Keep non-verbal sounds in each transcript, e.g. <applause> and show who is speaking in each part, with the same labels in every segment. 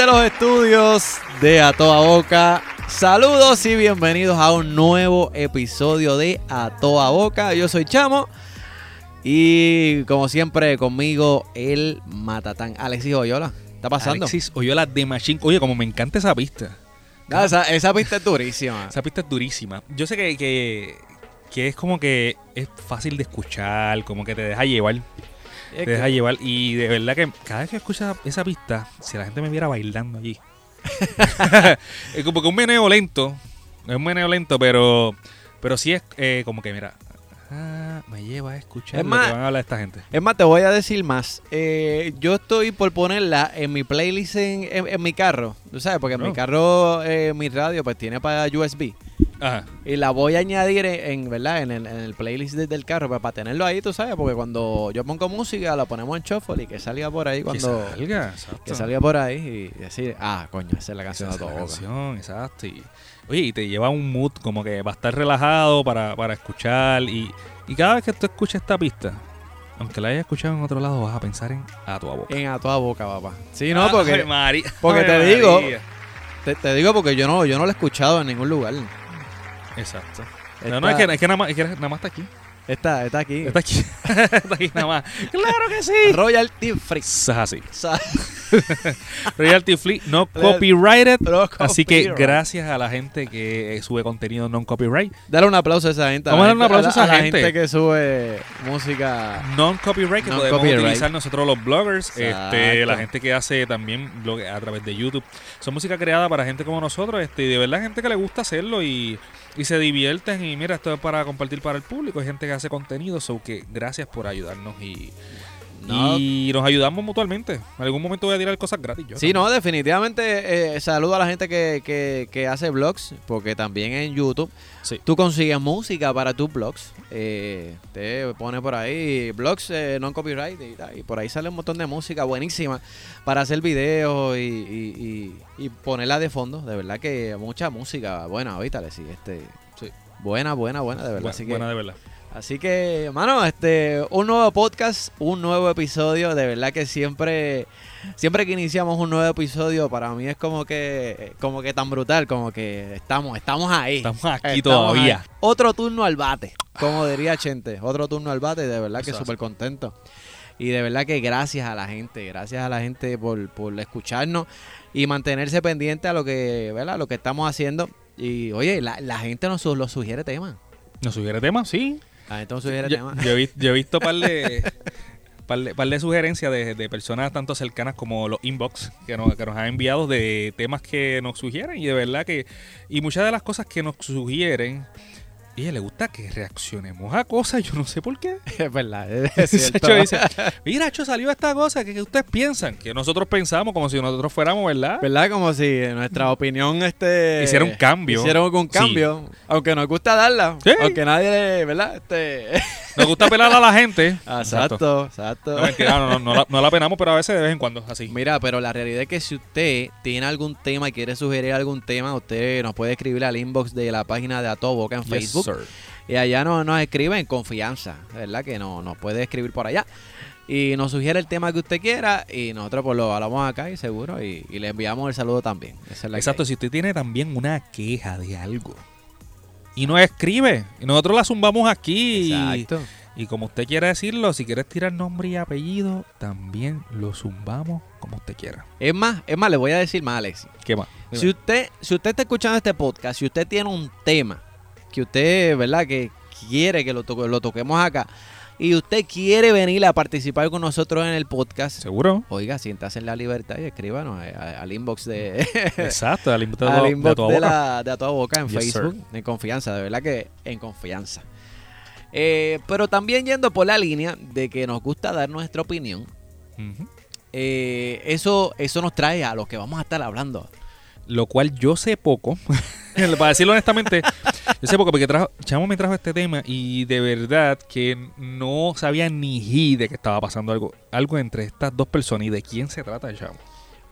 Speaker 1: Desde los estudios de A Toda Boca, saludos y bienvenidos a un nuevo episodio de A Toda Boca. Yo soy Chamo y como siempre conmigo el Matatán Alexis Oyola. ¿Está pasando?
Speaker 2: Alexis Oyola de Machine. Oye, como me encanta esa pista.
Speaker 1: Ah, esa, esa pista es durísima.
Speaker 2: Esa pista es durísima. Yo sé que, que, que es como que es fácil de escuchar, como que te deja llevar.
Speaker 1: Es
Speaker 2: Te
Speaker 1: que-
Speaker 2: deja llevar. Y de verdad que cada vez que escuchas esa pista, si la gente me viera bailando allí. <laughs> es como que un meneo lento. Es un meneo lento, pero, pero sí es eh, como que, mira, ah, me lleva a escuchar
Speaker 1: Es
Speaker 2: lo
Speaker 1: más-
Speaker 2: que van a hablar esta gente.
Speaker 1: Es más, te voy a decir más. Eh, yo estoy por ponerla en mi playlist en, en- en mi carro. ¿Tú sabes? Porque en mi
Speaker 2: Oh.
Speaker 1: carro, eh, mi radio, pues tiene para USB.
Speaker 2: Ajá.
Speaker 1: Y la voy a añadir en, en, ¿verdad? En el, en el playlist de- del carro, pues, para tenerlo ahí, tú sabes, porque cuando yo pongo música, la ponemos en shuffle y que salga por ahí cuando...
Speaker 2: que salga, exacto.
Speaker 1: Que salga por ahí y decir, ah, coño, esa es la canción de
Speaker 2: Esa es
Speaker 1: todo
Speaker 2: la
Speaker 1: boca.
Speaker 2: canción, exacto. Y, oye, y te lleva a un mood como que va a estar relajado para, para escuchar. Y, y cada vez que tú escuchas esta pista, aunque la hayas escuchado en otro lado, vas a pensar en a tu boca.
Speaker 1: En a toda boca, papá. Sí, no, porque porque te digo- te, te digo porque yo no, yo no lo he escuchado en ningún lugar.
Speaker 2: Exacto. No, no, es que, es que nada, más, es que nada más está aquí.
Speaker 1: está, está aquí.
Speaker 2: Está aquí. <laughs> está aquí nada más. <laughs> ¡Claro que sí!
Speaker 1: Royalty free.
Speaker 2: Es así. <laughs> <laughs> Royalty Free, no copyrighted.
Speaker 1: no
Speaker 2: Así que
Speaker 1: copyright.
Speaker 2: gracias a la gente que eh, sube contenido non copyright.
Speaker 1: Dale un aplauso a esa gente.
Speaker 2: Vamos a darle un aplauso a esa
Speaker 1: la
Speaker 2: gente.
Speaker 1: que sube música.
Speaker 2: Non-copyright que podemos
Speaker 1: Non-copyright.
Speaker 2: utilizar nosotros los bloggers, este, la gente que hace también blog a través de YouTube. Son música creada para gente como nosotros, este, y de verdad gente que le gusta hacerlo y, y se divierten y mira, esto es para compartir para el público, hay gente que hace contenido, so que gracias por ayudarnos y,
Speaker 1: No.
Speaker 2: y nos ayudamos mutuamente. En algún momento voy a tirar cosas gratis. Yo
Speaker 1: Sí, no, definitivamente eh, saludo a la gente que, que, que hace vlogs, porque también en YouTube
Speaker 2: Sí.
Speaker 1: tú consigues música para tus blogs. Eh, te pone por ahí blogs eh, non copyright y, y por ahí sale un montón de música buenísima para hacer videos y, y, y- y ponerla de fondo. De verdad que mucha música buena ahorita, le sigue este.
Speaker 2: Sí.
Speaker 1: Buena, buena, buena, de verdad.
Speaker 2: Bu-
Speaker 1: así que,
Speaker 2: buena de verdad.
Speaker 1: Así que, mano, este, un nuevo podcast, un nuevo episodio. De verdad que siempre, siempre que iniciamos un nuevo episodio, para mí es como que, como que tan brutal, como que estamos, estamos ahí.
Speaker 2: Estamos aquí
Speaker 1: Estamos
Speaker 2: todavía.
Speaker 1: ahí. Otro turno al bate, como diría Chente. Otro turno al bate, de verdad que súper contento. Y de verdad que gracias a la gente, gracias a la gente por, por escucharnos y mantenerse pendiente a lo que, ¿verdad? Lo que estamos haciendo. Y oye, la, la gente nos lo sugiere temas.
Speaker 2: ¿Nos sugiere temas? Sí.
Speaker 1: Nos sugiere
Speaker 2: Yo, he, yo he visto par de, <laughs> par de, par de sugerencias de, de personas tanto cercanas como los inbox que nos, que nos han enviado de temas que nos sugieren y de verdad que y muchas de las cosas que nos sugieren y a ella le gusta que reaccionemos a cosas yo no sé por qué <laughs>
Speaker 1: Es verdad, es <laughs> cierto.
Speaker 2: Dice, mira Cho salió esta cosa que, que ustedes piensan que nosotros pensamos como si nosotros fuéramos verdad
Speaker 1: ¿Verdad? Como si nuestra opinión este
Speaker 2: Hiciera un cambio.
Speaker 1: Hicieron un
Speaker 2: Sí.
Speaker 1: cambio. Aunque nos gusta darla.
Speaker 2: Sí.
Speaker 1: Aunque nadie, ¿verdad? Este... <laughs>
Speaker 2: nos gusta pelar a la gente
Speaker 1: exacto, exacto.
Speaker 2: no, mentira, no, no, no la, no la penamos pero a veces de vez en cuando así
Speaker 1: Mira, pero la realidad es que si usted tiene algún tema y quiere sugerir algún tema, usted nos puede escribir al inbox de la página de Atoboca en
Speaker 2: Yes,
Speaker 1: Facebook.
Speaker 2: sir.
Speaker 1: Y allá nos, nos escribe en confianza, ¿verdad? Que no, nos puede escribir por allá. Y nos sugiere el tema que usted quiera y nosotros pues lo hablamos acá y seguro y, y le enviamos el saludo también. Esa es la que
Speaker 2: Exacto, si usted tiene también una queja de algo y nos escribe, y nosotros la zumbamos aquí. y-
Speaker 1: Exacto.
Speaker 2: Y, como usted quiera decirlo, si quieres tirar nombre y apellido, también lo zumbamos como usted quiera.
Speaker 1: Es más, es más, le voy a decir más, Alex.
Speaker 2: ¿Qué más?
Speaker 1: Si usted, si usted está escuchando este podcast, si usted tiene un tema que usted, ¿verdad? Que quiere que lo, toque- lo toquemos acá y usted quiere venir a participar con nosotros en el podcast,
Speaker 2: ¿Seguro?
Speaker 1: oiga, siéntase en la libertad y escríbanos eh, al inbox de, <laughs>
Speaker 2: Exacto, al de,
Speaker 1: inbox
Speaker 2: tu
Speaker 1: de,
Speaker 2: boca.
Speaker 1: la, de A Toda Boca en
Speaker 2: Yes,
Speaker 1: Facebook, en confianza, de verdad que en confianza. Eh, pero también yendo por la línea de que nos gusta dar nuestra opinión, eh, eso, eso nos trae a lo que vamos a estar hablando.
Speaker 2: Lo cual yo sé poco. <laughs> Para decirlo honestamente, yo sé poco porque trajo, Chamo me trajo este tema y de verdad que no sabía ni ji de que estaba pasando algo, algo entre estas dos personas y de quién se trata, Chamo.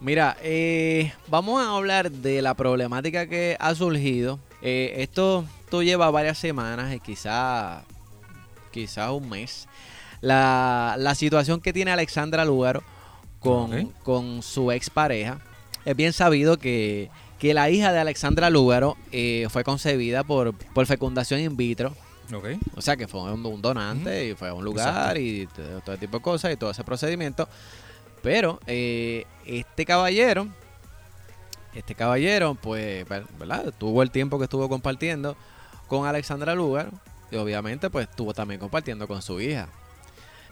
Speaker 1: Mira, eh, vamos a hablar de la problemática que ha surgido. Eh, esto, esto lleva varias semanas y quizá, quizá un mes. La, la situación que tiene Alexandra Lugaro con, con su expareja. es bien sabido que, que la hija de Alexandra Lúgaro eh, fue concebida por, por fecundación in vitro.
Speaker 2: Ok.
Speaker 1: O sea, que fue un, un donante y fue a un lugar y todo ese tipo de cosas y todo ese procedimiento. Pero eh, este caballero, este caballero, pues, ver- ¿verdad? Tuvo el tiempo que estuvo compartiendo con Alexandra Lugar y obviamente, pues, estuvo también compartiendo con su hija,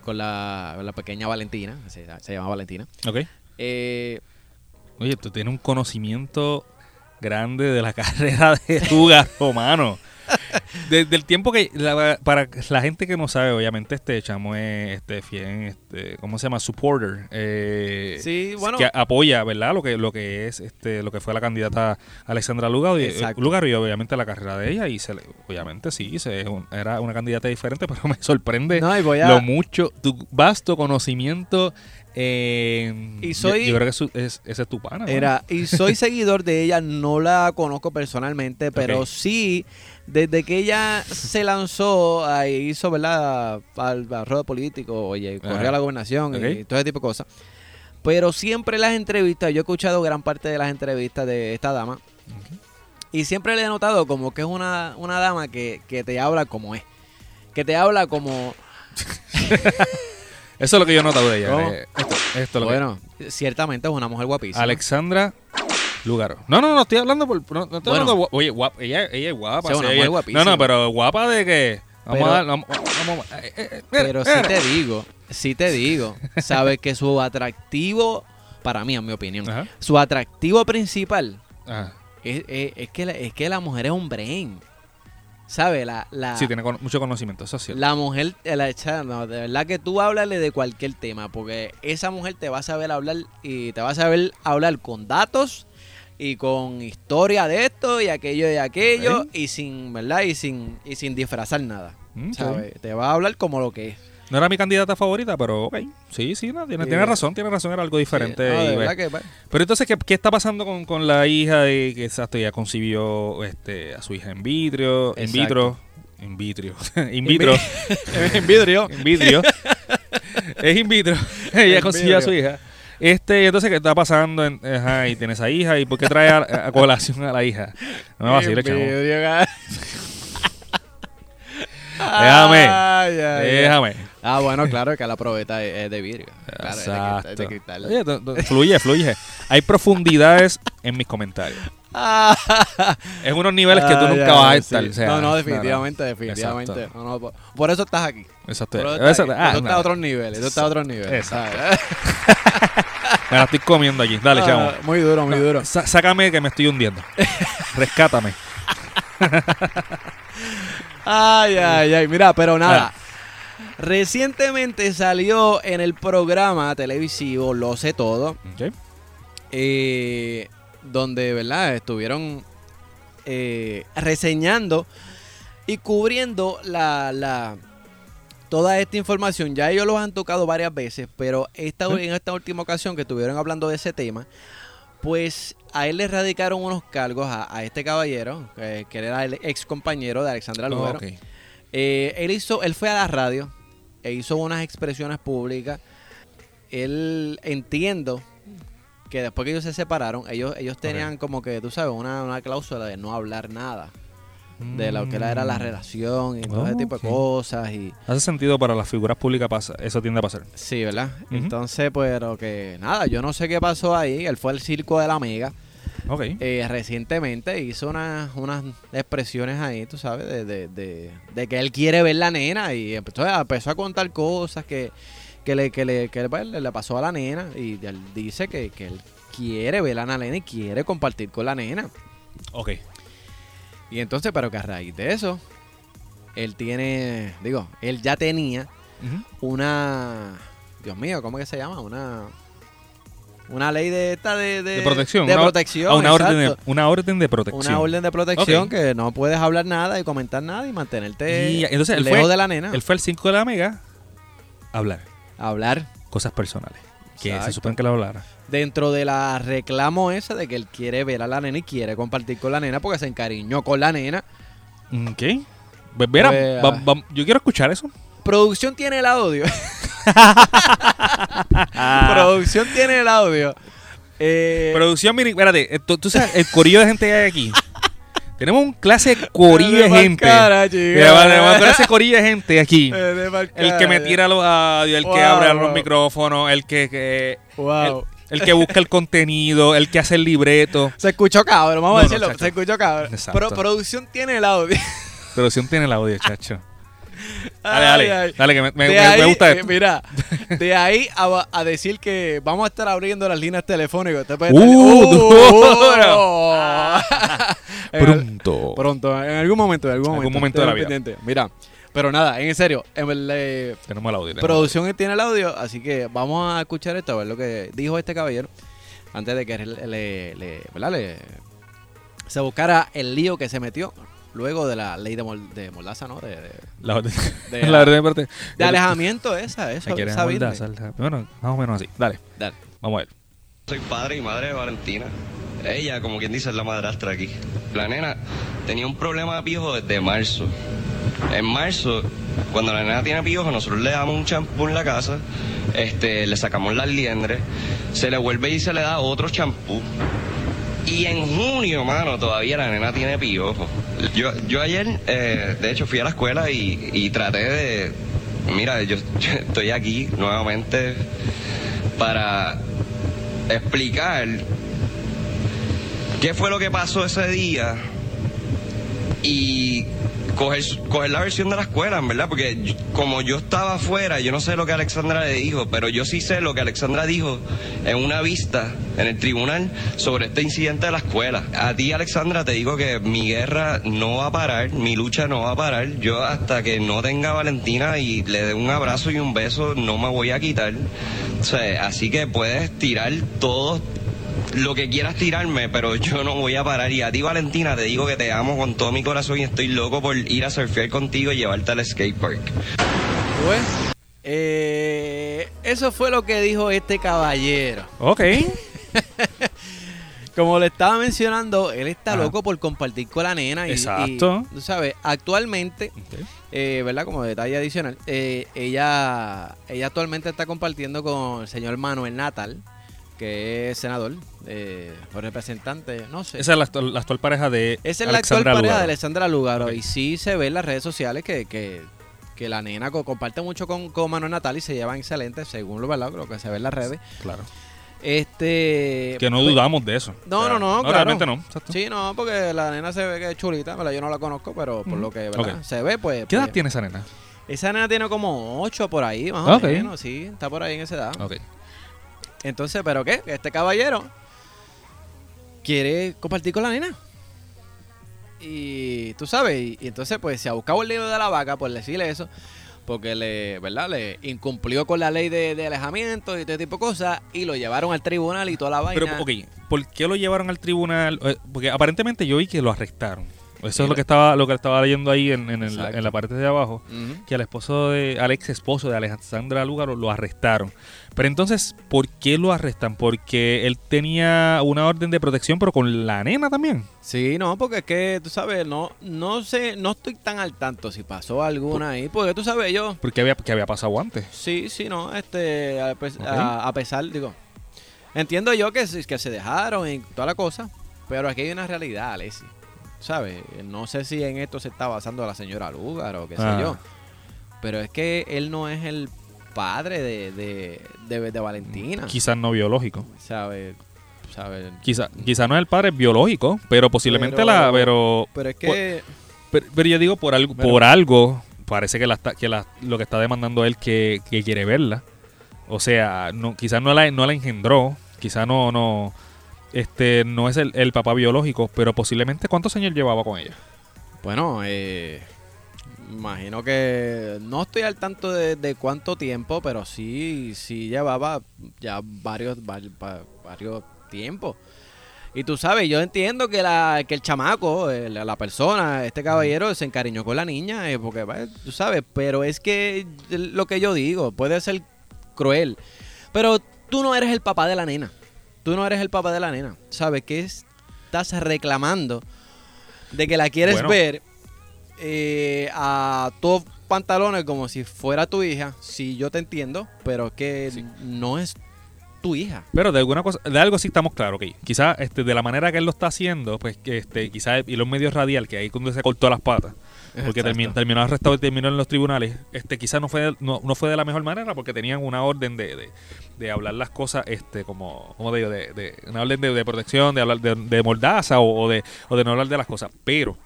Speaker 1: con la, pequeña Valentina, se, se llama Valentina.
Speaker 2: Ok.
Speaker 1: Eh,
Speaker 2: Oye, tú tienes un conocimiento grande de la <laughs> carrera de Lugar Romano. Desde el tiempo que la- para la gente que no sabe, obviamente este chamo es este fiel, este, ¿cómo se llama? Supporter. eh,
Speaker 1: sí, bueno,
Speaker 2: que apoya, ¿verdad? Lo que lo que es este lo que fue la candidata Alexandra Lugaro. Lugaro y obviamente la carrera de ella y se le- obviamente sí, se, era una candidata diferente, <laughs> pero me sorprende
Speaker 1: no, a...
Speaker 2: lo mucho, tu vasto conocimiento. Eh,
Speaker 1: Y soy-
Speaker 2: Yo, creo que es, ese es tu pana. ¿no?
Speaker 1: Era, y soy <laughs> seguidor de ella, no la conozco personalmente, pero sí, desde que ella se lanzó, ahí hizo, ¿verdad? Al, al ruedo político, oye, corrió
Speaker 2: Ajá.
Speaker 1: a la gobernación y todo ese tipo de cosas. Pero siempre las entrevistas, yo he escuchado gran parte de las entrevistas de esta dama, y siempre le he notado como que es una, una dama que, que te habla como es. Que te habla como, <laughs>
Speaker 2: Eso es lo que yo he notado de ella.
Speaker 1: ¿Cómo?
Speaker 2: eh, esto, esto es lo que-
Speaker 1: bueno, ciertamente es una mujer guapísima.
Speaker 2: Alexandra Lugaro. No, no, no estoy hablando por. No, no estoy
Speaker 1: Bueno.
Speaker 2: hablando. Oye, guapa, ella, ella es guapa.
Speaker 1: Sí, una
Speaker 2: sí,
Speaker 1: mujer
Speaker 2: ella-
Speaker 1: guapísima.
Speaker 2: No, no, pero guapa de que. Vamos
Speaker 1: Pero-
Speaker 2: a dar. Vamos, vamos- eh, eh, eh,
Speaker 1: Pero sí
Speaker 2: eh,
Speaker 1: te digo, sí te digo, sabes que su atractivo, para mí, en mi opinión,
Speaker 2: Ajá.
Speaker 1: su atractivo principal
Speaker 2: Ajá.
Speaker 1: es, es- es que, la, es que la mujer es un brain. ¿Sabes? La, la,
Speaker 2: Sí, tiene con- mucho conocimiento, eso
Speaker 1: la mujer, la no, de verdad que tú háblale de cualquier tema, porque esa mujer te va a saber hablar y te va a saber hablar con datos y con historia de esto y aquello y aquello y sin, ¿verdad? Y sin, y sin disfrazar nada.
Speaker 2: Mm.
Speaker 1: Te va a hablar como lo que es.
Speaker 2: No era mi candidata favorita, pero ok. Sí, sí, no, tiene,
Speaker 1: Sí,
Speaker 2: tiene razón, tiene razón, era algo diferente.
Speaker 1: Sí, no,
Speaker 2: y,
Speaker 1: de verdad que,
Speaker 2: Pero entonces, ¿qué, qué está pasando con, con la hija de que exacto, ya concibió este, a su hija en vitro, en
Speaker 1: Exacto.
Speaker 2: vitro, in vitro, <laughs> in vitro, <laughs>
Speaker 1: en vidrio. <laughs>
Speaker 2: in vitro, es in vitro, ella
Speaker 1: En
Speaker 2: concibió a su hija. Este, y entonces, ¿qué está pasando? En, ajá, y tiene esa hija, ¿y por qué trae a, a colación a la hija? No me vaciles, chamo. Déjame, Déjame.
Speaker 1: Ah, bueno, claro que la probeta es, de vidrio. Claro, es de cristal-
Speaker 2: Exacto.
Speaker 1: es de cristal.
Speaker 2: Oye, tú- tú- fluye, fluye. Hay profundidades en mis comentarios. <laughs> Es unos niveles que tú
Speaker 1: ah,
Speaker 2: nunca
Speaker 1: ya,
Speaker 2: vas a
Speaker 1: sí.
Speaker 2: estar. o sea,
Speaker 1: no, no, definitivamente,
Speaker 2: no.
Speaker 1: definitivamente. No, por, por eso estás aquí.
Speaker 2: Exacto.
Speaker 1: Por eso estás
Speaker 2: ah,
Speaker 1: a otros niveles. Eso está a otros niveles. <laughs>
Speaker 2: Me la estoy comiendo aquí. Dale,
Speaker 1: Ah,
Speaker 2: chamo.
Speaker 1: Muy duro, muy duro.
Speaker 2: Sácame que me estoy hundiendo. Rescátame. <laughs>
Speaker 1: Ay, ay, ay. Mira, pero nada. Recientemente salió en el programa televisivo Lo sé todo. Eh, donde, ¿verdad? Estuvieron eh, reseñando y cubriendo la, la- toda esta información. Ya ellos los han tocado varias veces, pero esta, en esta última ocasión que estuvieron hablando de ese tema, pues a él le radicaron unos cargos a, a este caballero, eh, que era el ex compañero de Alexandra Lugaro.
Speaker 2: Ok.
Speaker 1: Eh, él hizo, él fue a la radio e hizo unas expresiones públicas. Él entiendo que después que ellos se separaron, ellos, ellos tenían como que, tú sabes, una, una cláusula de no hablar nada de lo que era, la
Speaker 2: Mm.
Speaker 1: relación y todo ese tipo de cosas y
Speaker 2: Hace sentido para las figuras públicas, pasa, eso tiende a pasar.
Speaker 1: sí, ¿verdad? Entonces, pero que nada, yo no sé qué pasó ahí. Él fue al circo de la amiga.
Speaker 2: Ok.
Speaker 1: Eh, recientemente hizo unas, unas expresiones ahí, tú sabes, de, de, de, de que él quiere ver la nena y empezó, a- empezó a contar cosas que, que, le, que, le, que pues, le, pasó a la nena y él dice que, que él quiere ver a la nena y quiere compartir con la nena.
Speaker 2: Ok.
Speaker 1: Y entonces, pero que a raíz de eso, él tiene, digo, él ya tenía una, Dios mío, ¿cómo que se llama? Una... Una ley de esta de, de,
Speaker 2: De protección.
Speaker 1: De
Speaker 2: una,
Speaker 1: protección.
Speaker 2: ah, una, orden de, una orden de protección.
Speaker 1: Una orden de protección que no puedes hablar nada y comentar nada y mantenerte
Speaker 2: Y entonces él
Speaker 1: lejos
Speaker 2: fue-
Speaker 1: de la nena.
Speaker 2: Él fue al 5 de la mega a hablar
Speaker 1: hablar
Speaker 2: cosas personales. Que
Speaker 1: Exacto.
Speaker 2: se supone que lo hablara.
Speaker 1: dentro de la reclamo esa de que él quiere ver a la nena y quiere compartir con la nena porque se encariñó con la nena.
Speaker 2: Ok. Pues mira,
Speaker 1: Pues,
Speaker 2: va-
Speaker 1: ah.
Speaker 2: va- yo quiero escuchar eso.
Speaker 1: Producción tiene el audio. <laughs> <laughs> Producción tiene el audio. Eh,
Speaker 2: Producción mini. Espérate, tú, tú sabes el corillo de gente que hay aquí. <laughs> Tenemos un clase de corillo de gente.
Speaker 1: cara,
Speaker 2: tenemos un clase corillo de gente aquí. <laughs> El que me tira los audios, el que
Speaker 1: Wow,
Speaker 2: abre los
Speaker 1: wow.
Speaker 2: micrófonos, el que, que-
Speaker 1: Wow.
Speaker 2: el que busca el contenido, el que hace el libreto.
Speaker 1: Se escuchó cabrón, vamos
Speaker 2: No,
Speaker 1: a decirlo. se escuchó cabrón.
Speaker 2: Exacto.
Speaker 1: Pero producción tiene el audio.
Speaker 2: Producción tiene el audio, chacho. Dale, dale.
Speaker 1: ay.
Speaker 2: Dale, que me, me-
Speaker 1: De
Speaker 2: me-
Speaker 1: ahí,
Speaker 2: me gusta
Speaker 1: eh,
Speaker 2: esto.
Speaker 1: mira, <laughs> de ahí a, a decir que vamos a estar abriendo las líneas telefónicas. Usted puede
Speaker 2: Uh,
Speaker 1: el- <laughs>
Speaker 2: Pronto. <laughs>
Speaker 1: Pronto, en algún momento, en algún
Speaker 2: Algún
Speaker 1: momento.
Speaker 2: de la vida.
Speaker 1: Mira, pero nada, en serio, en el, eh,
Speaker 2: Tenemos el audio. tenemos
Speaker 1: producción tiene el audio, así que vamos a escuchar esto, a ver lo que dijo este caballero antes de que le, le- le- ¿verdad? le- se buscara el lío que se metió luego de la ley de, Mol- de Mordaza, ¿no? De, de-
Speaker 2: La orden.
Speaker 1: de- <laughs>
Speaker 2: la parte.
Speaker 1: de alejamiento esa, eso,
Speaker 2: quieren
Speaker 1: esa
Speaker 2: salta. Bueno, más o menos así. Dale,
Speaker 1: Dale.
Speaker 2: vamos a ver.
Speaker 3: Soy padre y madre de Valentina. Ella, como quien dice, es la madrastra aquí. La nena tenía un problema de piojo desde marzo. En marzo, cuando la nena tiene piojo, nosotros le damos un champú en la casa, este, le sacamos las liendres, se le vuelve y se le da otro champú. Y en junio, mano, todavía la nena tiene piojo. Yo, yo ayer, eh, de hecho, fui a la escuela y, traté de... Mira, <laughs> yo estoy aquí nuevamente para explicar qué fue lo que pasó ese día y coger, coger la versión de la escuela, verdad, porque yo- como yo estaba afuera, yo no sé lo que Alexandra le dijo, pero yo sí sé lo que Alexandra dijo en una vista en el tribunal sobre este incidente de la escuela. A ti, Alexandra, te digo que mi guerra no va a parar, mi lucha no va a parar. Yo hasta que no tenga a Valentina y le dé un abrazo y un beso, no me voy a quitar. O sea, así que puedes tirar todo lo que quieras tirarme, pero yo no voy a parar. Y a ti, Valentina, te digo que te amo con todo mi corazón y estoy loco por ir a surfear contigo y llevarte al skatepark.
Speaker 1: Pues, eh, eso fue lo que dijo este caballero.
Speaker 2: Ok. <laughs>
Speaker 1: Como le estaba mencionando, él está
Speaker 2: Ajá.
Speaker 1: loco por compartir con la nena. Y,
Speaker 2: Exacto.
Speaker 1: y, tú sabes, actualmente, eh, ¿verdad? Como detalle adicional, eh, ella, ella actualmente está compartiendo con el señor Manuel Natal, que es senador eh, o representante, no sé.
Speaker 2: Esa es la actual, la actual pareja de
Speaker 1: Esa es la actual
Speaker 2: Alexandra
Speaker 1: pareja de Alessandra Lugaro. Y sí se ve en las redes sociales que, que, que la nena co- comparte mucho con, con Manuel Natal y se llevan excelente, según lo, ¿verdad? lo que se ve en las redes.
Speaker 2: Claro.
Speaker 1: Este.
Speaker 2: Que no
Speaker 1: pues,
Speaker 2: dudamos de eso.
Speaker 1: No,
Speaker 2: O sea,
Speaker 1: no, no, claro.
Speaker 2: realmente no. Exacto.
Speaker 1: Sí, no, porque la nena se ve que es chulita, ¿verdad? Yo no la conozco, pero por lo que se ve, pues.
Speaker 2: ¿Qué edad
Speaker 1: pues,
Speaker 2: tiene esa nena?
Speaker 1: Esa nena tiene como 8 por ahí, más o
Speaker 2: Ok.
Speaker 1: menos, sí, está por ahí en esa edad.
Speaker 2: Ok.
Speaker 1: Entonces, ¿pero qué? Este caballero quiere compartir con la nena. Y tú sabes, y, y entonces pues se ha buscado el libro de la vaca por decirle eso, porque le, ¿verdad? Le incumplió con la ley de, de alejamiento y este tipo de cosas, y lo llevaron al tribunal y toda la vaina.
Speaker 2: Pero, ok, ¿por qué lo llevaron al tribunal? Eh, Porque aparentemente yo vi que lo arrestaron. Eso es lo que estaba lo que estaba leyendo ahí en, en el- en la parte de abajo. Que al esposo de, al ex esposo de Alejandra Lúgaro lo arrestaron. Pero entonces, ¿por qué lo arrestan? Porque él tenía una orden de protección, pero con la nena también.
Speaker 1: Sí, no, porque es que tú sabes, no, no sé, no estoy tan al tanto si pasó alguna ahí, porque tú sabes, yo,
Speaker 2: Porque había, que había pasado antes.
Speaker 1: sí, sí, no, este, a, pesar, digo, entiendo yo que, que se dejaron y toda la cosa, pero aquí hay una realidad, Alessi, ¿sabes? No sé si en esto se está basando la señora Lugar o qué sé
Speaker 2: Ah.
Speaker 1: yo, pero es que él no es el padre de, de, de, de Valentina,
Speaker 2: Quizás no biológico.
Speaker 1: ¿sabes?
Speaker 2: Quizás quizá no es el padre biológico, pero posiblemente
Speaker 1: Pero-
Speaker 2: la... Pero,
Speaker 1: Pero es que...
Speaker 2: pero, pero yo digo, por algo,
Speaker 1: Pero-
Speaker 2: por algo parece que, la, que la- lo que está demandando él que, que quiere verla. O sea, no, quizás no la, no la engendró, quizás no, no, este, no es el, el papá biológico, pero posiblemente cuántos años llevaba con ella.
Speaker 1: Bueno, eh, imagino que no estoy al tanto de, cuánto tiempo, pero sí, sí llevaba ya varios, vari- va- varios tiempos. Y tú sabes, yo entiendo que, la, que el chamaco, la, la persona, este caballero se encariñó con la niña, eh, porque pues, tú sabes, pero es que lo que yo digo puede ser cruel, pero tú no eres el papá de la nena, tú no eres el papá de la nena, ¿sabes? qué estás reclamando de que la quieres
Speaker 2: Bueno.
Speaker 1: ver eh, a tus pantalones como si fuera tu hija, sí, yo te entiendo, pero que
Speaker 2: Sí.
Speaker 1: no es tu hija.
Speaker 2: Pero de alguna cosa, de algo sí estamos claros, ok. Quizás este, de la manera que él lo está haciendo, pues que este, quizás y los medios radial, que ahí cuando se cortó las patas, porque
Speaker 1: Exacto.
Speaker 2: termi- terminó arrestado y terminó en los tribunales, este, quizás no fue, no, no fue de la mejor manera porque tenían una orden de, de, de hablar las cosas, este, como, como te digo, de, de- una orden de, protección, de hablar de, de mordaza o, o de, o de no hablar de las cosas. Pero,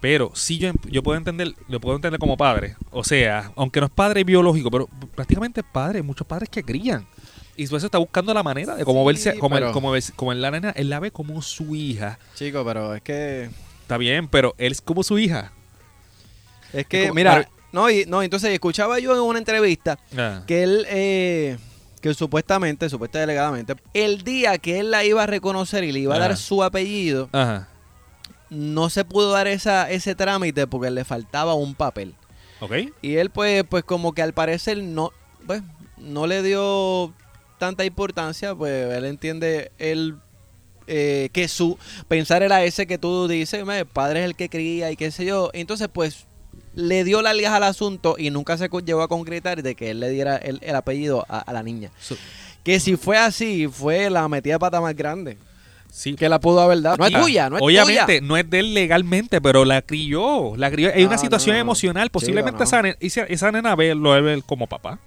Speaker 2: pero sí yo, yo puedo entender, lo puedo entender como padre. O sea, aunque no es padre biológico, pero prácticamente es padre, muchos padres que crían. Y por eso está buscando la manera de cómo
Speaker 1: Sí,
Speaker 2: verse, como,
Speaker 1: pero-
Speaker 2: él, como, verse- como la nena, él la ve como su hija.
Speaker 1: Chico, pero es que.
Speaker 2: Está bien, pero él es como su hija.
Speaker 1: Es que,
Speaker 2: como-
Speaker 1: mira,
Speaker 2: pero-
Speaker 1: no, y, no, entonces escuchaba yo en una entrevista
Speaker 2: Ah.
Speaker 1: que él, eh, que supuestamente, supuestamente delegadamente, el día que él la iba a reconocer y le iba a dar su apellido,
Speaker 2: Ajá.
Speaker 1: no se pudo dar esa, ese trámite porque le faltaba un papel.
Speaker 2: ¿Ok?
Speaker 1: Y él, pues, pues como que al parecer no, pues, no le dio tanta importancia, pues él entiende él eh, que su pensar era ese que tú dices, "Me, el padre es el que cría y qué sé yo. Entonces, pues, le dio largas al asunto y nunca se llegó a concretar de que él le diera el, el apellido a, a la niña.
Speaker 2: So-
Speaker 1: Que si fue así, fue la metida de pata más grande.
Speaker 2: sí.
Speaker 1: Que la pudo haber dado. No es
Speaker 2: Ah,
Speaker 1: tuya, no es
Speaker 2: Obviamente,
Speaker 1: tuya.
Speaker 2: no es de él legalmente, pero la crió. La crió. Hay una
Speaker 1: No,
Speaker 2: situación
Speaker 1: no,
Speaker 2: emocional. Posiblemente
Speaker 1: no.
Speaker 2: esa, ne- esa, esa nena ve, lo ve como papá.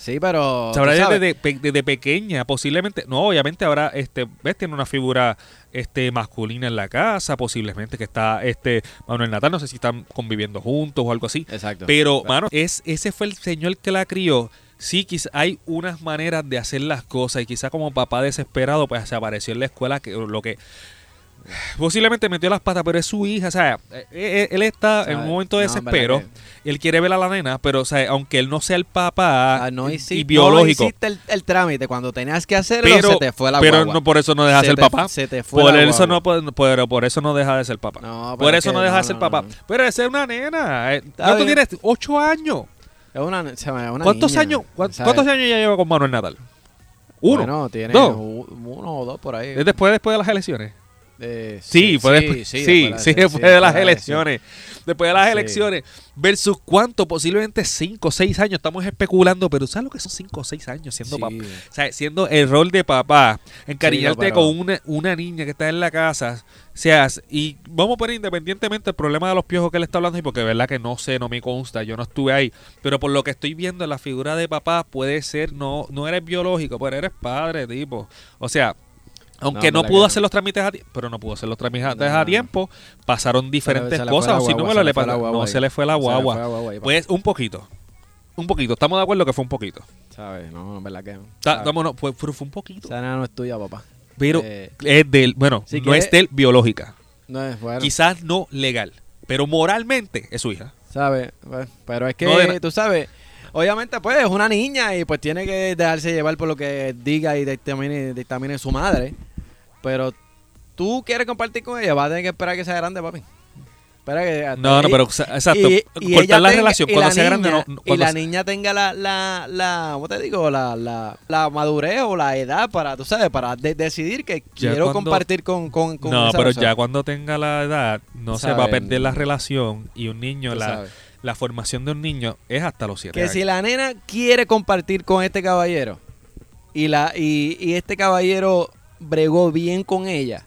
Speaker 1: Sí, pero...
Speaker 2: Sabrá desde, desde pequeña, posiblemente. No, obviamente ahora, este, ves, tiene una figura este masculina en la casa, posiblemente que está este Manuel Natal, no sé si están conviviendo juntos o algo así.
Speaker 1: Exacto.
Speaker 2: Pero, mano, es, ese fue el señor que la crió. Sí, quizá hay unas maneras de hacer las cosas y quizá como papá desesperado, pues se apareció en la escuela que lo que posiblemente metió las patas, pero es su hija, o sea, eh, eh, él está en un momento de
Speaker 1: No,
Speaker 2: desespero, él quiere ver a la nena, pero o sea, aunque él no sea el papá
Speaker 1: Ah, no
Speaker 2: y-
Speaker 1: hiciste,
Speaker 2: y biológico,
Speaker 1: no hiciste el, el trámite cuando tenías que hacerlo,
Speaker 2: pero,
Speaker 1: se te fue la
Speaker 2: pero
Speaker 1: guagua.
Speaker 2: no por eso no deja de
Speaker 1: Se
Speaker 2: ser
Speaker 1: te-
Speaker 2: papá.
Speaker 1: se te fue
Speaker 2: por
Speaker 1: la
Speaker 2: eso no,
Speaker 1: guagua.
Speaker 2: puede- pero por eso no deja de ser papá.
Speaker 1: No,
Speaker 2: por
Speaker 1: es
Speaker 2: eso
Speaker 1: que
Speaker 2: no deja
Speaker 1: no,
Speaker 2: de ser
Speaker 1: no,
Speaker 2: papá.
Speaker 1: no, no.
Speaker 2: Pero es una nena. eh, ¿Cuánto
Speaker 1: bien.
Speaker 2: tienes? Ocho años.
Speaker 1: Es una,
Speaker 2: ¿Cuántos
Speaker 1: niña,
Speaker 2: años? ¿Cuántos años ya lleva con Manuel Natal? Uno.
Speaker 1: Bueno, tiene
Speaker 2: dos.
Speaker 1: uno o dos por ahí.
Speaker 2: ¿Es después, después de las elecciones?
Speaker 1: Eh,
Speaker 2: Sí, fue después, sí, sí, después de las elecciones. Después de las elecciones. Versus cuánto, posiblemente cinco o seis años. Estamos especulando, pero ¿sabes lo que son cinco o seis años siendo papá? O sea, siendo el rol de papá, encariñarte con una, una niña que está en la casa, seas, y vamos a poner independientemente el problema de los piojos que él está hablando, y porque de verdad que no sé, no me consta, yo no estuve ahí, pero por lo que estoy viendo, la figura de papá puede ser, no, no eres biológico, pero eres padre, tipo. O sea, aunque
Speaker 1: No,
Speaker 2: pudo hacer los trámites a tiempo, pero no pudo hacer los trámites
Speaker 1: No,
Speaker 2: a tiempo, pasaron diferentes
Speaker 1: se le fue
Speaker 2: cosas, o si no
Speaker 1: guagua,
Speaker 2: me lo
Speaker 1: le
Speaker 2: le
Speaker 1: guagua
Speaker 2: no se le fue la
Speaker 1: fue
Speaker 2: guagua.
Speaker 1: la guagua.
Speaker 2: Pues un poquito. Un poquito, estamos de acuerdo que fue un poquito.
Speaker 1: ¿Sabes? No, en verdad que no.
Speaker 2: Vámonos, fue, un poquito.
Speaker 1: Esa nena no es tuya, papá.
Speaker 2: Pero
Speaker 1: Eh,
Speaker 2: es del, bueno,
Speaker 1: si
Speaker 2: no es del biológica.
Speaker 1: no es bueno.
Speaker 2: Quizás no legal, pero moralmente es su hija.
Speaker 1: ¿Sabes? Pues, pero es que,
Speaker 2: No
Speaker 1: tú sabes, obviamente, pues es una niña y pues tiene que dejarse llevar por lo que diga y dictamine, dictamine su madre. Pero tú quieres compartir con ella, vas a tener que esperar que sea grande, papi. Espera que.
Speaker 2: No, no, pero o sea, exacto.
Speaker 1: y- y
Speaker 2: cortar la
Speaker 1: tenga-
Speaker 2: relación cuando
Speaker 1: la
Speaker 2: sea grande. No,
Speaker 1: y la niña tenga la, la, la, ¿cómo te digo? La, la, la madurez o la edad para, tú sabes, para de- decidir que
Speaker 2: Ya
Speaker 1: quiero
Speaker 2: cuando-
Speaker 1: compartir con, con, con
Speaker 2: no,
Speaker 1: esa
Speaker 2: pero
Speaker 1: persona.
Speaker 2: ya cuando tenga la edad, no se va a perder la relación y un niño, la,
Speaker 1: sabes.
Speaker 2: la formación de un niño es hasta los siete
Speaker 1: Que
Speaker 2: años.
Speaker 1: si la nena quiere compartir con este caballero y, la, y, y este caballero bregó bien con ella,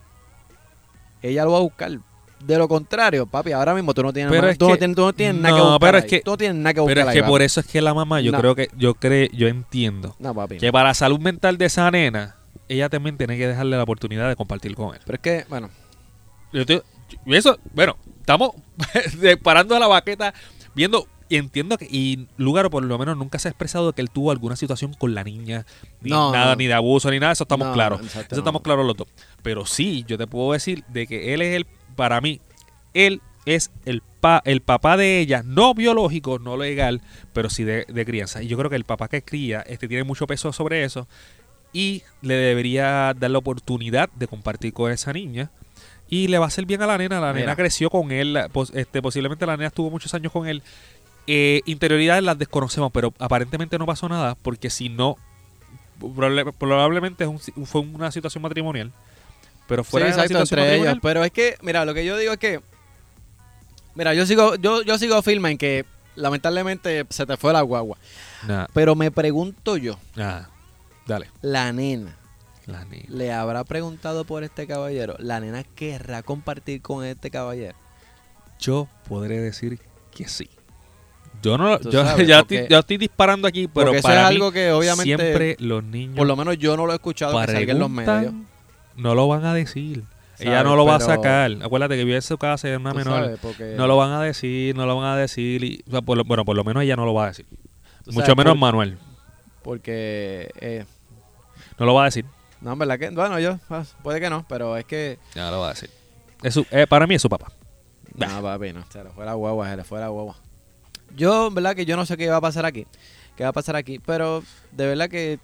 Speaker 1: ella lo va a buscar. De lo contrario, papi, ahora mismo tú no tienes,
Speaker 2: Pero
Speaker 1: más-
Speaker 2: es
Speaker 1: tú no tienes, tú no tienes nada que buscar.
Speaker 2: pero es que-
Speaker 1: tú no tienes nada que buscar.
Speaker 2: Pero es
Speaker 1: ahí,
Speaker 2: que
Speaker 1: papi.
Speaker 2: por eso es que la mamá, yo
Speaker 1: No.
Speaker 2: creo que, yo creo, yo entiendo
Speaker 1: No, papi.
Speaker 2: que para la salud mental de esa nena, ella también tiene que darle la oportunidad de compartir con él.
Speaker 1: Pero es que, bueno,
Speaker 2: Yo te- eso, bueno, estamos <laughs> parando a la baqueta, viendo, y entiendo que, y Lugaro por lo menos nunca se ha expresado de que él tuvo alguna situación con la niña, ni
Speaker 1: No,
Speaker 2: nada,
Speaker 1: no.
Speaker 2: ni de abuso, ni nada, eso estamos
Speaker 1: No,
Speaker 2: claros. eso estamos claros los dos. Pero sí, yo te puedo decir de que él es el, para mí, él es el, pa, el papá de ella, no biológico, no legal, pero sí de, de crianza. Y yo creo que el papá que cría este tiene mucho peso sobre eso y le debería dar la oportunidad de compartir con esa niña. Y le va a hacer bien a la nena. La
Speaker 1: Mira.
Speaker 2: nena creció con él. este, posiblemente la nena estuvo muchos años con él. Eh, interioridades las desconocemos, pero aparentemente no pasó nada. Porque si no, probablemente es un- fue una situación matrimonial. Pero fuera
Speaker 1: sí,
Speaker 2: de la
Speaker 1: exacto,
Speaker 2: situación
Speaker 1: entre ellos. Pero es que, mira, lo que yo digo es que, mira, yo sigo, yo, yo sigo firme en que lamentablemente se te fue la guagua. Pero me pregunto yo.
Speaker 2: Dale.
Speaker 1: La nena
Speaker 2: La nena.
Speaker 1: le habrá preguntado por este caballero. La nena querrá compartir con este caballero.
Speaker 2: Yo podré decir que sí. Yo no, yo,
Speaker 1: sabes, <laughs>
Speaker 2: ya
Speaker 1: porque-
Speaker 2: estoy, yo estoy disparando aquí, pero
Speaker 1: Porque eso
Speaker 2: para
Speaker 1: es
Speaker 2: mí
Speaker 1: algo que obviamente,
Speaker 2: siempre los niños
Speaker 1: por lo menos yo no lo he escuchado que salga en los medios.
Speaker 2: no lo van a decir. Ella no lo va a sacar. Acuérdate que vive en su casa es una menor.
Speaker 1: sabes,
Speaker 2: No lo van a decir, no lo van a decir. y- o sea, por lo- bueno, por lo menos ella no lo va a decir. Mucho menos
Speaker 1: por-
Speaker 2: Manuel.
Speaker 1: Porque, eh,
Speaker 2: No lo va a decir.
Speaker 1: no, en verdad que, bueno, yo, ah, puede que no, pero es que,
Speaker 2: Ya lo va a decir. Es su- eh, para mí es su papá.
Speaker 1: no, papi, no, se le fue la guagua, se le fue la guagua. Yo, en verdad que yo no sé qué va a pasar aquí, qué va a pasar aquí, pero de verdad que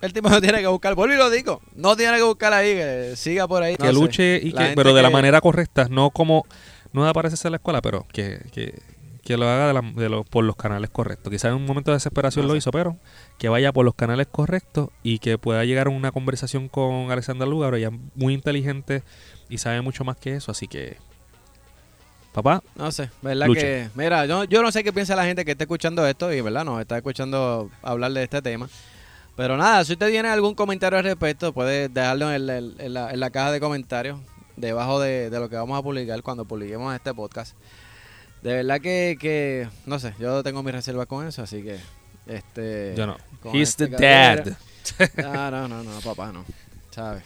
Speaker 1: el tipo no tiene que buscar, vuelvo y lo digo, no tiene que buscar ahí, que siga por ahí.
Speaker 2: que
Speaker 1: no sé.
Speaker 2: luche y que, pero de la manera correcta, no como no aparecerse en la escuela, pero que, que, que lo haga de la- de los- por los canales correctos. Quizás en un momento de desesperación
Speaker 1: No
Speaker 2: lo hizo, pero que vaya por los canales correctos y que pueda llegar a una conversación con Alexandra Lugaro. Ella es muy inteligente y sabe mucho más que eso, así que papá,
Speaker 1: No sé, ¿verdad que? Mira, yo, yo no sé qué piensa la gente que está escuchando esto y, ¿verdad? Nos está escuchando hablar de este tema. Pero nada, si usted tiene algún comentario al respecto, puede dejarlo en, el- en la, en la caja de comentarios, debajo de, de lo que vamos a publicar cuando publiquemos este podcast. De verdad que, que, no sé, yo tengo mis reservas con eso, así que, este...
Speaker 2: yo no. He's
Speaker 1: este
Speaker 2: the dad.
Speaker 1: No, <laughs> no, no, no, papá, no. ¿Sabes?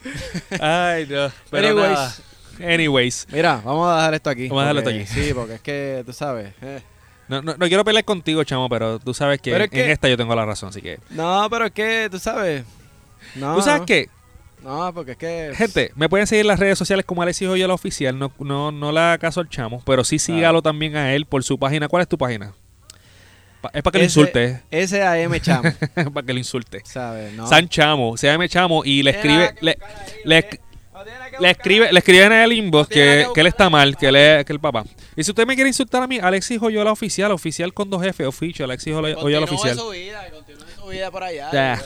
Speaker 2: Ay, <laughs> no. Pero
Speaker 1: Anyways.
Speaker 2: nada. Anyways.
Speaker 1: Mira, vamos a dejar esto aquí.
Speaker 2: Vamos a dejarlo
Speaker 1: porque-
Speaker 2: aquí.
Speaker 1: Sí, porque es que, tú sabes... eh.
Speaker 2: No, no, no quiero pelear contigo, chamo, pero tú sabes que
Speaker 1: es
Speaker 2: en
Speaker 1: que-
Speaker 2: esta yo tengo la razón, así que...
Speaker 1: No, pero es que, tú sabes... No,
Speaker 2: ¿Tú sabes qué?
Speaker 1: No, porque es que...
Speaker 2: Gente, me pueden seguir en las redes sociales como Alexis Joyola Oficial. No, no, no le haga caso al chamo, pero sí sígalo también a él por su página. ¿Cuál es tu página? Pa- es para que lo insulte.
Speaker 1: S.A.M. Chamo, <laughs>
Speaker 2: para que lo insulte.
Speaker 1: ¿sabes? No.
Speaker 2: San Chamo, llama Chamo y le escribe, le, le, le escribe, le escriben en el inbox que,
Speaker 1: que
Speaker 2: él está mal, que él es que el papá. Y si usted me quiere insultar a mí, Alexis Joyola Oficial, oficial con dos F, oficial, Alexis Joyola Oficial.
Speaker 1: su vida, continúe su vida por allá.
Speaker 2: Ya.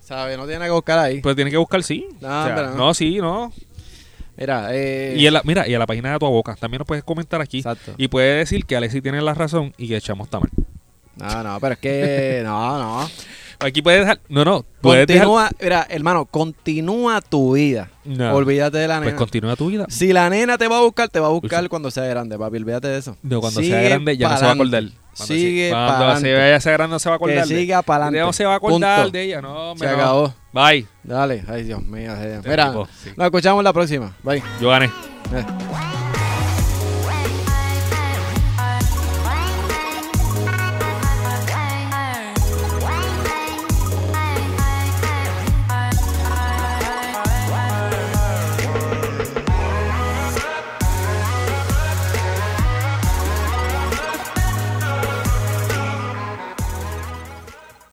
Speaker 1: ¿Sabes? No tiene que buscar ahí.
Speaker 2: Pues tiene que buscar sí.
Speaker 1: No,
Speaker 2: O sea,
Speaker 1: no.
Speaker 2: no, sí, no.
Speaker 1: Mira, eh...
Speaker 2: Y en la, mira, y a la página de tu boca, también nos puedes comentar aquí.
Speaker 1: Exacto.
Speaker 2: Y puedes decir que Alexis tiene la razón y que el chamo está mal.
Speaker 1: No, no, pero es que... <laughs> No, no.
Speaker 2: Aquí puedes dejar. No, no. Puedes dejar-
Speaker 1: Continúa... Mira, hermano, continúa tu vida.
Speaker 2: No.
Speaker 1: Olvídate de la
Speaker 2: Pues
Speaker 1: nena.
Speaker 2: continúa tu vida.
Speaker 1: Si la nena te va a buscar, te va a buscar
Speaker 2: Uy,
Speaker 1: cuando sea grande, papi. Olvídate de eso.
Speaker 2: No, cuando
Speaker 1: Sigue
Speaker 2: sea grande ya no se va a acordar. Cuando
Speaker 1: Sigue
Speaker 2: se, cuando se vaya a ser grande no se va a acordar.
Speaker 1: Que siga para adelante.
Speaker 2: No se va a acordar
Speaker 1: Punto.
Speaker 2: de ella. No,
Speaker 1: Se
Speaker 2: me no.
Speaker 1: acabó.
Speaker 2: Bye.
Speaker 1: Dale. Ay, Dios mío. Dios. Mira,
Speaker 2: tipo, sí.
Speaker 1: nos escuchamos la próxima. Bye.
Speaker 2: Yo gané.
Speaker 1: Eh.